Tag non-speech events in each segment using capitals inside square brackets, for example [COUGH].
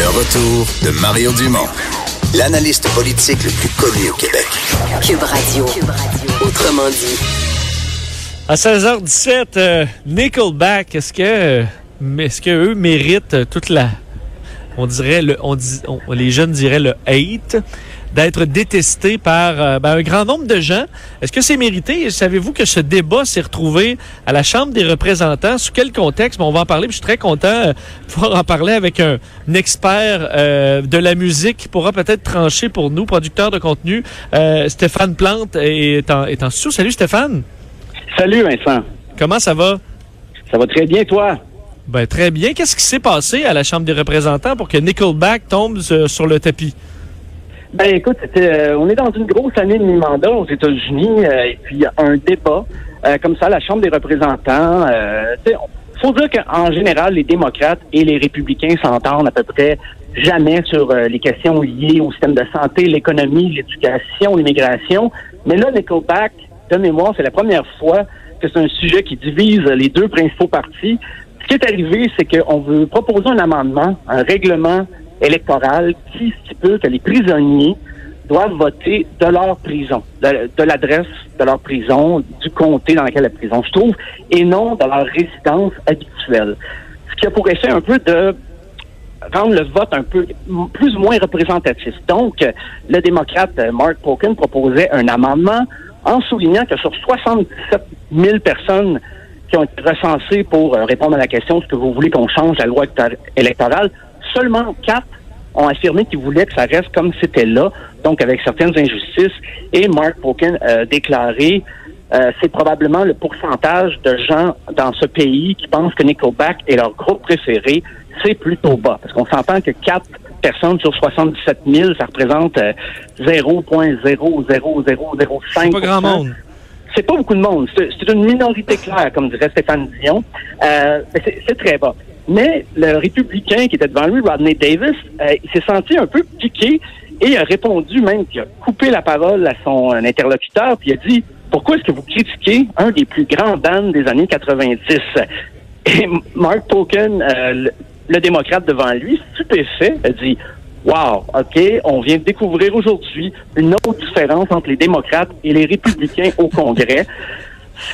Le retour de Mario Dumont, l'analyste politique le plus connu au Québec. Cube Radio. Autrement dit. À 16h17, euh, Nickelback, est-ce que, euh, est-ce que eux méritent toute la, on dirait le, on dit, on- les jeunes diraient le hate, d'être détestés par euh, ben, un grand nombre de gens. Est-ce que c'est mérité? Et Savez-vous que ce débat s'est retrouvé à la Chambre des représentants? Sous quel contexte? Bon, on va en parler. puis Je suis très content euh, de pouvoir en parler avec un, un expert euh, de la musique qui pourra peut-être trancher pour nous, producteur de contenu. Euh, Stéphane Plante est en, est en studio. Salut Stéphane. Salut Vincent. Comment ça va? Ça va très bien, toi? Ben, très bien. Qu'est-ce qui s'est passé à la Chambre des représentants pour que Nickelback tombe sur le tapis? Ben écoute, euh, on est dans une grosse année de mi-mandat aux États-Unis, euh, et puis il y a un débat euh, comme ça à la Chambre des représentants. Euh, sais, faut dire qu'en général, les démocrates et les républicains s'entendent à peu près jamais sur euh, les questions liées au système de santé, l'économie, l'éducation, l'immigration. Mais là, Nickelback, de mémoire, c'est la première fois que c'est un sujet qui divise les deux principaux partis. Ce qui est arrivé, c'est qu'on veut proposer un amendement, un règlement électoral qui stipule que les prisonniers doivent voter de leur prison, de, l'adresse de leur prison, du comté dans lequel la prison se trouve, et non de leur résidence habituelle. Ce qui a pour effet un peu de rendre le vote un peu plus ou moins représentatif. Donc, le démocrate Mark Pokin proposait un amendement en soulignant que sur 77 000 personnes qui ont été recensées pour répondre à la question est-ce que vous voulez qu'on change la loi élector- électorale, seulement quatre ont affirmé qu'ils voulaient que ça reste comme c'était là, donc avec certaines injustices. Et Mark Pokin a déclaré euh, c'est probablement le pourcentage de gens dans ce pays qui pensent que Nickelback est leur groupe préféré, c'est plutôt bas. Parce qu'on s'entend que 4 personnes sur 77 000, ça représente euh, 0,00005 C'est pas grand monde. c'est pas beaucoup de monde. C'est une minorité claire, comme dirait Stéphane Dion. Euh, c'est très bas. Mais le républicain qui était devant lui, Rodney Davis, euh, il s'est senti un peu piqué et a répondu même qu'il a coupé la parole à son euh, interlocuteur, puis il a dit Pourquoi est-ce que vous critiquez un des plus grands bands des années 90 Et Mark Token, euh, le, le démocrate devant lui, stupéfait, a dit Wow, OK, on vient de découvrir aujourd'hui une autre différence entre les démocrates et les républicains au Congrès.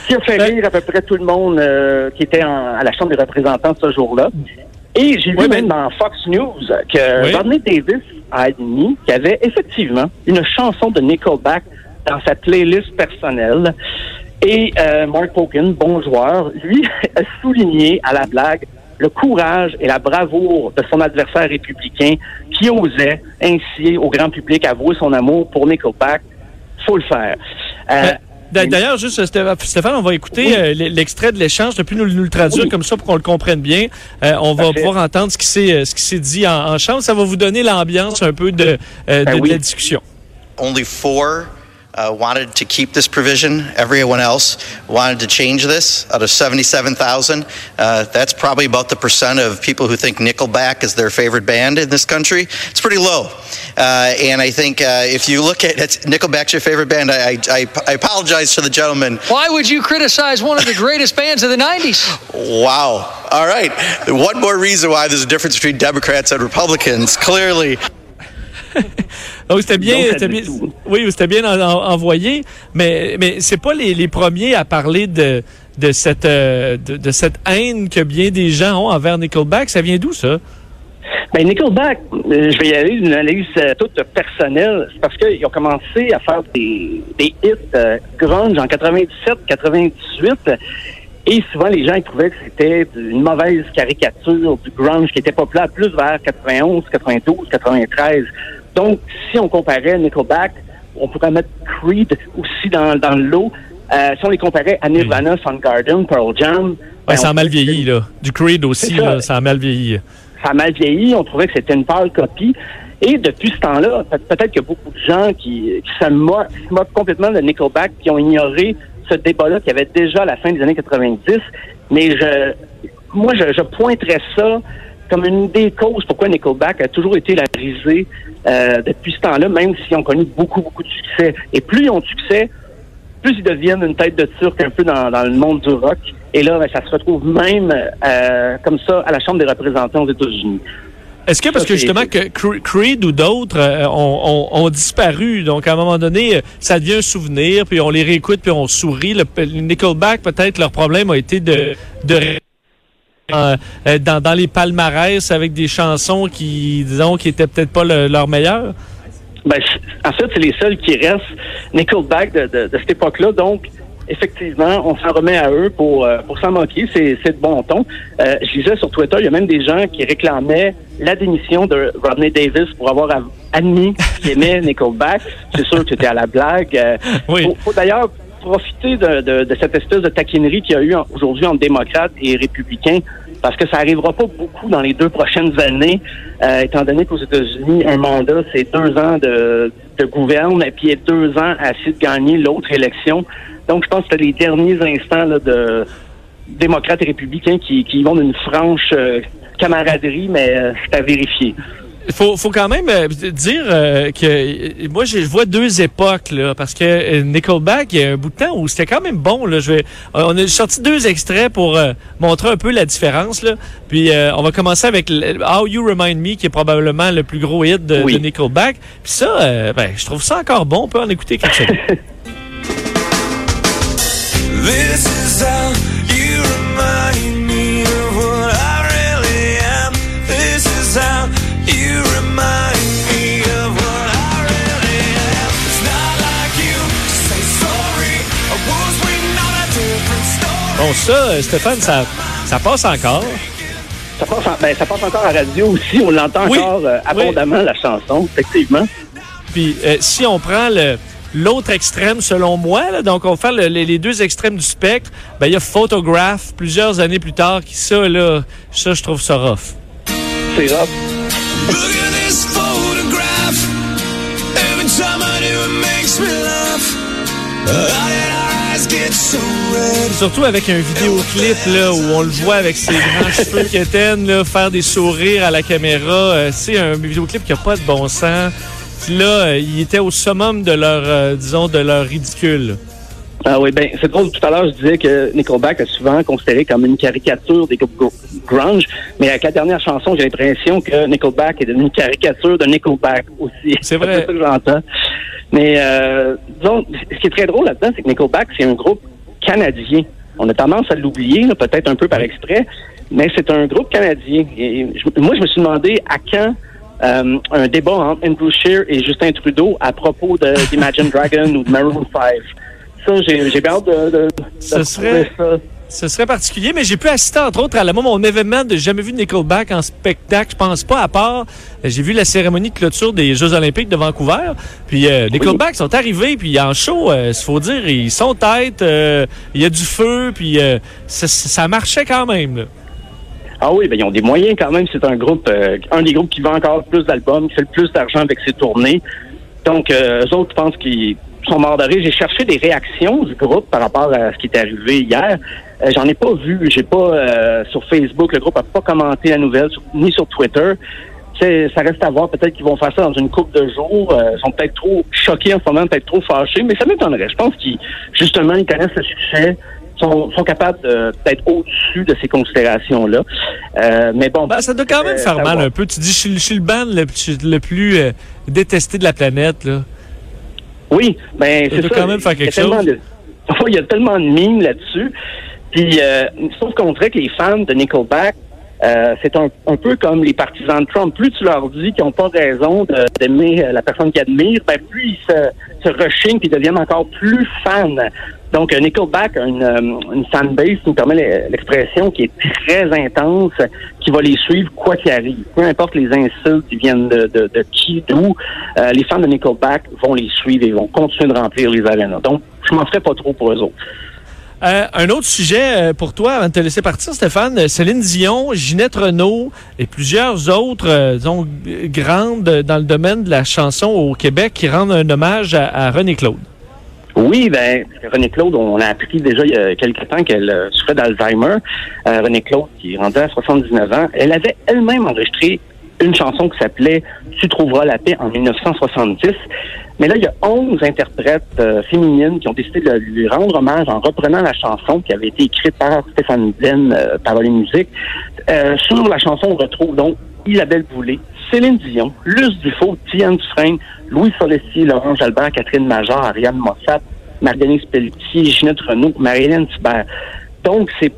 Qui a fait rire à peu près tout le monde euh, qui était en- à la Chambre des représentants ce jour-là. Et j'ai vu Oui, même dans Fox News que Oui. Rodney Davis a admis qu'il y avait effectivement une chanson de Nickelback dans sa playlist personnelle. Et euh, Mark Pokin, bon joueur, lui [LAUGHS] a souligné à la blague le courage et la bravoure de son adversaire républicain qui osait ainsi au grand public avouer son amour pour Nickelback. Faut le faire. Euh, D'ailleurs, juste Sté- Stéphane, on va écouter Oui. euh, l'extrait de l'échange, depuis nous, nous le traduire Oui. comme ça pour qu'on le comprenne bien. Euh, on va Parfait. pouvoir entendre ce qui s'est euh, ce qui s'est dit en, en chambre. Ça va vous donner l'ambiance un peu de, euh, Ben de, la discussion. only four uh, wanted to keep this provision. Everyone else wanted to change this out of 77,000. Uh, that's probably about the percent of people who think Nickelback is their favorite band in this country. It's pretty low. Uh, and I think uh, if you look at it's, Nickelback's your favorite band, I, I, I apologize to the gentleman. Why would you criticize one of the greatest bands of the 90s? Wow. All right. One more reason why there's a difference between Democrats and Republicans. Clearly, Donc c'était bien, c'était bien, oui, c'était bien en- en- envoyé, mais mais c'est pas les, les premiers à parler de de cette euh, de, de cette haine que bien des gens ont envers Nickelback. Ça vient d'où ça? Ben Nickelback, euh, je vais y aller d'une analyse euh, toute personnelle. C'est parce qu'ils ont commencé à faire des, des hits grunge en 97, 98. Et souvent, les gens ils trouvaient que c'était une mauvaise caricature du grunge qui était populaire plus vers 91, 92, 93. Donc, si on comparait Nickelback, on pourrait mettre Creed aussi dans, dans le lot. Euh, si on les comparait à Nirvana, Soundgarden, Pearl Jam... ben, Ouais, ça a mal vieilli là. Du Creed aussi ça. là, ça a mal vieilli. ça a mal vieilli. On trouvait que c'était une pâle copie. Et depuis ce temps-là, peut- peut-être qu'il y a beaucoup de gens qui, qui se moquent, qui se moquent complètement de Nickelback, qui ont ignoré ce débat-là qu'il y avait déjà à la fin des années 90. Mais je, moi, je, je pointerais ça comme une des causes pourquoi Nickelback a toujours été la risée euh, depuis ce temps-là, même s'ils ont connu beaucoup, beaucoup de succès. Et plus ils ont de succès, plus ils deviennent une tête de turc un peu dans, le monde du rock. Et là, ben, ça se retrouve même euh, comme ça à la Chambre des représentants aux États-Unis. Est-ce que parce Ça, que justement que Cre- Creed ou d'autres euh, ont, ont- ont disparu, donc à un moment donné, euh, ça devient un souvenir, puis on les réécoute, puis on sourit. Le, le Nickelback, peut-être leur problème a été de, de euh, euh, dans, dans les palmarès avec des chansons qui, disons, qui étaient peut-être pas le- leur meilleures. Ben, en fait, c'est les seuls qui restent Nickelback de, de, de cette époque-là. Donc, effectivement, on s'en remet à eux pour, euh, pour s'en moquer. C'est, c'est de bon ton. Euh, je lisais sur Twitter, il y a même des gens qui réclamaient la démission de Rodney Davis pour avoir av- admis qu'il aimait Nickelback. C'est sûr que c'était à la blague. Euh, Oui. faut, faut d'ailleurs profiter de, de, de cette espèce de taquinerie qu'il y a eu aujourd'hui entre démocrates et républicains, parce que ça arrivera pas beaucoup dans les deux prochaines années, euh, étant donné qu'aux États-Unis, un mandat, c'est deux ans de, de gouverne, et puis il y a deux ans à essayer de gagner l'autre élection. Donc, je pense que c'était les derniers instants là, de démocrates et républicains qui, qui vont d'une franche euh, camaraderie, mais euh, c'est à vérifier. Il faut, faut quand même euh, dire euh, que euh, moi je vois deux époques là parce que Nickelback il y a un bout de temps où c'était quand même bon là. Je vais on a sorti deux extraits pour montrer un peu la différence là. Puis on va commencer avec How You Remind Me qui est probablement le plus gros hit de, Oui. de Nickelback. Puis ça ben je trouve ça encore bon. On peut en écouter quelque chose [LAUGHS] bon ça euh, Stéphane ça ça passe encore? Ça passe, en- ben, ça passe encore à la radio aussi. On l'entend Oui. encore euh, Oui. abondamment, la chanson, effectivement. Puis euh, si on prend le l'autre extrême selon moi, là, donc on va faire le- les, les deux extrêmes du spectre, ben il y a Photograph plusieurs années plus tard qui ça là, ça je trouve ça rough. C'est rough. Surtout avec un vidéoclip là où on le voit avec ses grands [LAUGHS] cheveux quétaines là faire des sourires à la caméra, Euh, c'est un vidéoclip qui a pas de bon sens. Puis là, euh, il était au summum de leur euh, disons de leur ridicule. Ah oui, ben c'est drôle. Tout à l'heure, je disais que Nickelback est souvent considéré comme une caricature des groupes gr- grunge, mais avec la dernière chanson, j'ai l'impression que Nickelback est devenu une caricature de Nickelback aussi. C'est vrai. [LAUGHS] ça que j'entends. Mais euh, disons, ce qui est très drôle là-dedans, c'est que Nickelback, c'est un groupe canadien. On a tendance à l'oublier, peut-être un peu par exprès, mais c'est un groupe canadien. Et je- moi, je me suis demandé à quand euh, un débat entre Andrew Scheer et Justin Trudeau à propos de- d'Imagine Dragon ou de Maroon 5. Ça, j'ai hâte de, de, de Ce serait- ça. Ce serait particulier, mais j'ai pu assister, entre autres, à la, moi, mon événement de jamais vu Nickelback en spectacle. Je pense pas, à part, euh, j'ai vu la cérémonie de clôture des Jeux olympiques de Vancouver. Puis euh, Nickelback sont arrivés, puis en show, il faut dire, ils sont tête, euh, il y a du feu, puis euh, ça, ça marchait quand même. là. Ah oui, ben ils ont des moyens quand même. C'est un groupe, euh, un des groupes qui vend encore plus d'albums, qui fait le plus d'argent avec ses tournées. Donc, euh, eux autres, je pense qu'ils sont morts. J'ai cherché des réactions du groupe par rapport à ce qui est arrivé hier. Euh, J'en ai pas vu. J'ai pas euh, sur Facebook. Le groupe a pas commenté la nouvelle, ni sur Twitter. Ça reste à voir. Peut-être qu'ils vont faire ça dans une couple de jours. Euh, ils sont peut-être trop choqués en ce moment, peut-être trop fâchés, mais ça m'étonnerait. Je pense qu'ils, justement, ils connaissent le succès, sont, sont capables d'être au-dessus de ces considérations-là. Euh, mais bon, Ben, ça doit quand même euh, faire mal un peu. Tu dis, je suis, je suis le band le, le plus euh, détesté de la planète. Là. Oui, ben Ça c'est doit ça. quand même faire quelque chose. de- Il y a tellement de mimes là-dessus. Puis, euh, sauf qu'on dirait que les fans de Nickelback, euh, c'est un, un peu comme les partisans de Trump. Plus tu leur dis qu'ils n'ont pas raison d'aimer la personne qu'ils admirent, ben plus ils se, se rechignent puis deviennent encore plus fans. Donc, Nickelback a une, euh, une fanbase, me permet l'e- l'expression, qui est très intense, qui va les suivre quoi qu'il arrive. Peu importe les insultes qui viennent de, de, qui, d'où, euh, les fans de Nickelback vont les suivre et vont continuer de remplir les arénas. Donc, je m'en ferai pas trop pour eux autres. Euh, un autre sujet pour toi, avant de te laisser partir, Stéphane, Céline Dion, Ginette Renault et plusieurs autres, disons, grandes dans le domaine de la chanson au Québec qui rendent un hommage à, à René Claude. Oui, ben, René Claude, on a appris déjà il y a quelques temps qu'elle euh, souffrait d'Alzheimer. Euh, René Claude, qui est rendue à 79 ans, elle avait elle-même enregistré une chanson qui s'appelait Tu trouveras la paix en 1970. Mais là, il y a 11 interprètes euh, féminines qui ont décidé de lui rendre hommage en reprenant la chanson qui avait été écrite par Stéphane Ben, euh, Parole et musique. Euh, sur la chanson, on retrouve donc Isabelle Boulay, Céline Dion, Luce Dufault, Diane Dufresne, Louis Forestier, Laurent Jalbert, Catherine Major, Ariane Mossat, Marguerite Pelletier, Ginette Renault, Marie-Hélène Thibert. Donc, c'est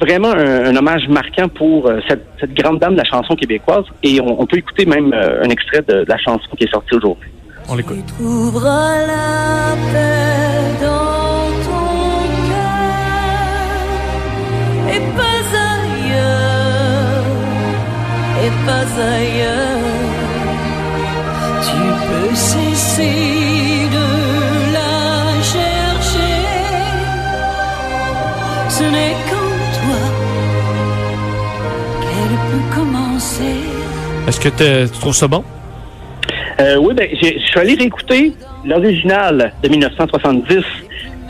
vraiment un, un hommage marquant pour euh, cette, cette grande dame de la chanson québécoise. Et on, on peut écouter même euh, un extrait de, de la chanson qui est sortie aujourd'hui. On l'écoute. Que te- tu trouves ça bon? Euh, oui, ben, je suis allé réécouter l'original de 1970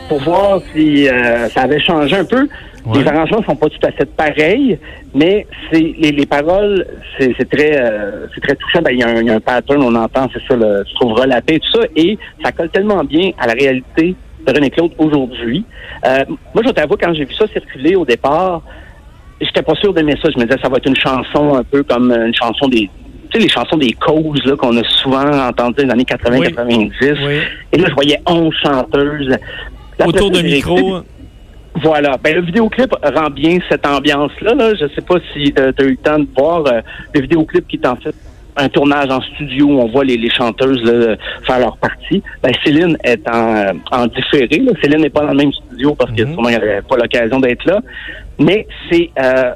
pour voir si euh, ça avait changé un peu. Ouais. Les arrangements sont pas tout à fait pareils, mais c'est les, les paroles, c'est très, euh, c'est très touchant. Ben, il y, a un- il y a un pattern, on entend, c'est ça, le, tu trouveras la paix, tout ça, et ça colle tellement bien à la réalité de René Claude aujourd'hui. Moi, je t'avoue, quand j'ai vu ça circuler au départ, j'étais pas sûr d'aimer ça. Je me disais, ça va être une chanson un peu comme une chanson des. Sais, les chansons des causes là, qu'on a souvent entendues dans les années 80-90. Oui. Et là, je voyais 11 chanteuses. Là, Autour j'ai micro. écouté- Voilà. Ben, le vidéoclip rend bien cette ambiance-là. Là. Je sais pas si tu as eu le temps de voir euh, le vidéoclip qui est en fait un tournage en studio où on voit les, les chanteuses là, faire leur partie. Ben, Céline est en, euh, en différé. Là. Céline n'est pas dans le même studio parce que Mhm. sûrement elle n'avait pas l'occasion d'être là. Mais c'est... Euh,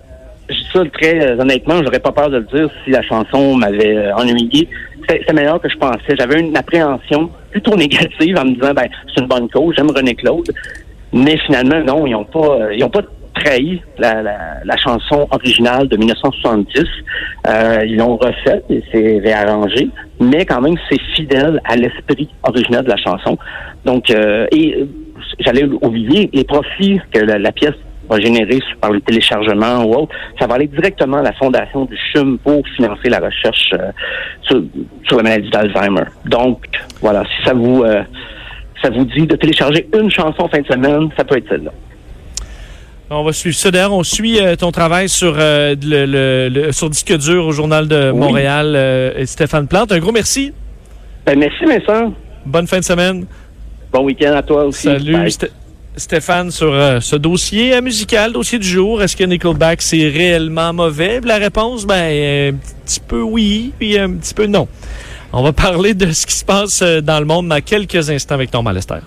je dis ça très euh, honnêtement, j'aurais pas peur de le dire si la chanson m'avait euh, ennuyé. C'est meilleur que je pensais. J'avais une appréhension plutôt [LAUGHS] négative en me disant ben c'est une bonne cause, j'aime René Claude. Mais finalement, non, ils ont pas euh, ils ont pas trahi la, la, la chanson originale de 1970. Euh, ils l'ont refaite et c'est réarrangé, mais quand même c'est fidèle à l'esprit original de la chanson. Donc euh, et j'allais oublier les profits que la pièce va générer par le téléchargement ou autre, ça va aller directement à la fondation du CHUM pour financer la recherche euh, sur, sur la maladie d'Alzheimer. Donc, voilà, si ça vous euh, ça vous dit de télécharger une chanson fin de semaine, ça peut être celle-là. On va suivre ça. D'ailleurs, on suit euh, ton travail sur, le, le- le- sur Disque dur au Journal de. Montréal. et Stéphane Plante, un gros merci. Ben, merci Vincent. Bonne fin de semaine. Bon week-end à toi aussi. Salut, Stéphane, sur euh, ce dossier euh, musical, dossier du jour. Est-ce que Nickelback, c'est réellement mauvais? La réponse, ben, un petit peu oui, puis un petit peu non. On va [LAUGHS] parler de ce qui se passe euh, dans le monde dans quelques instants avec Normal Lester.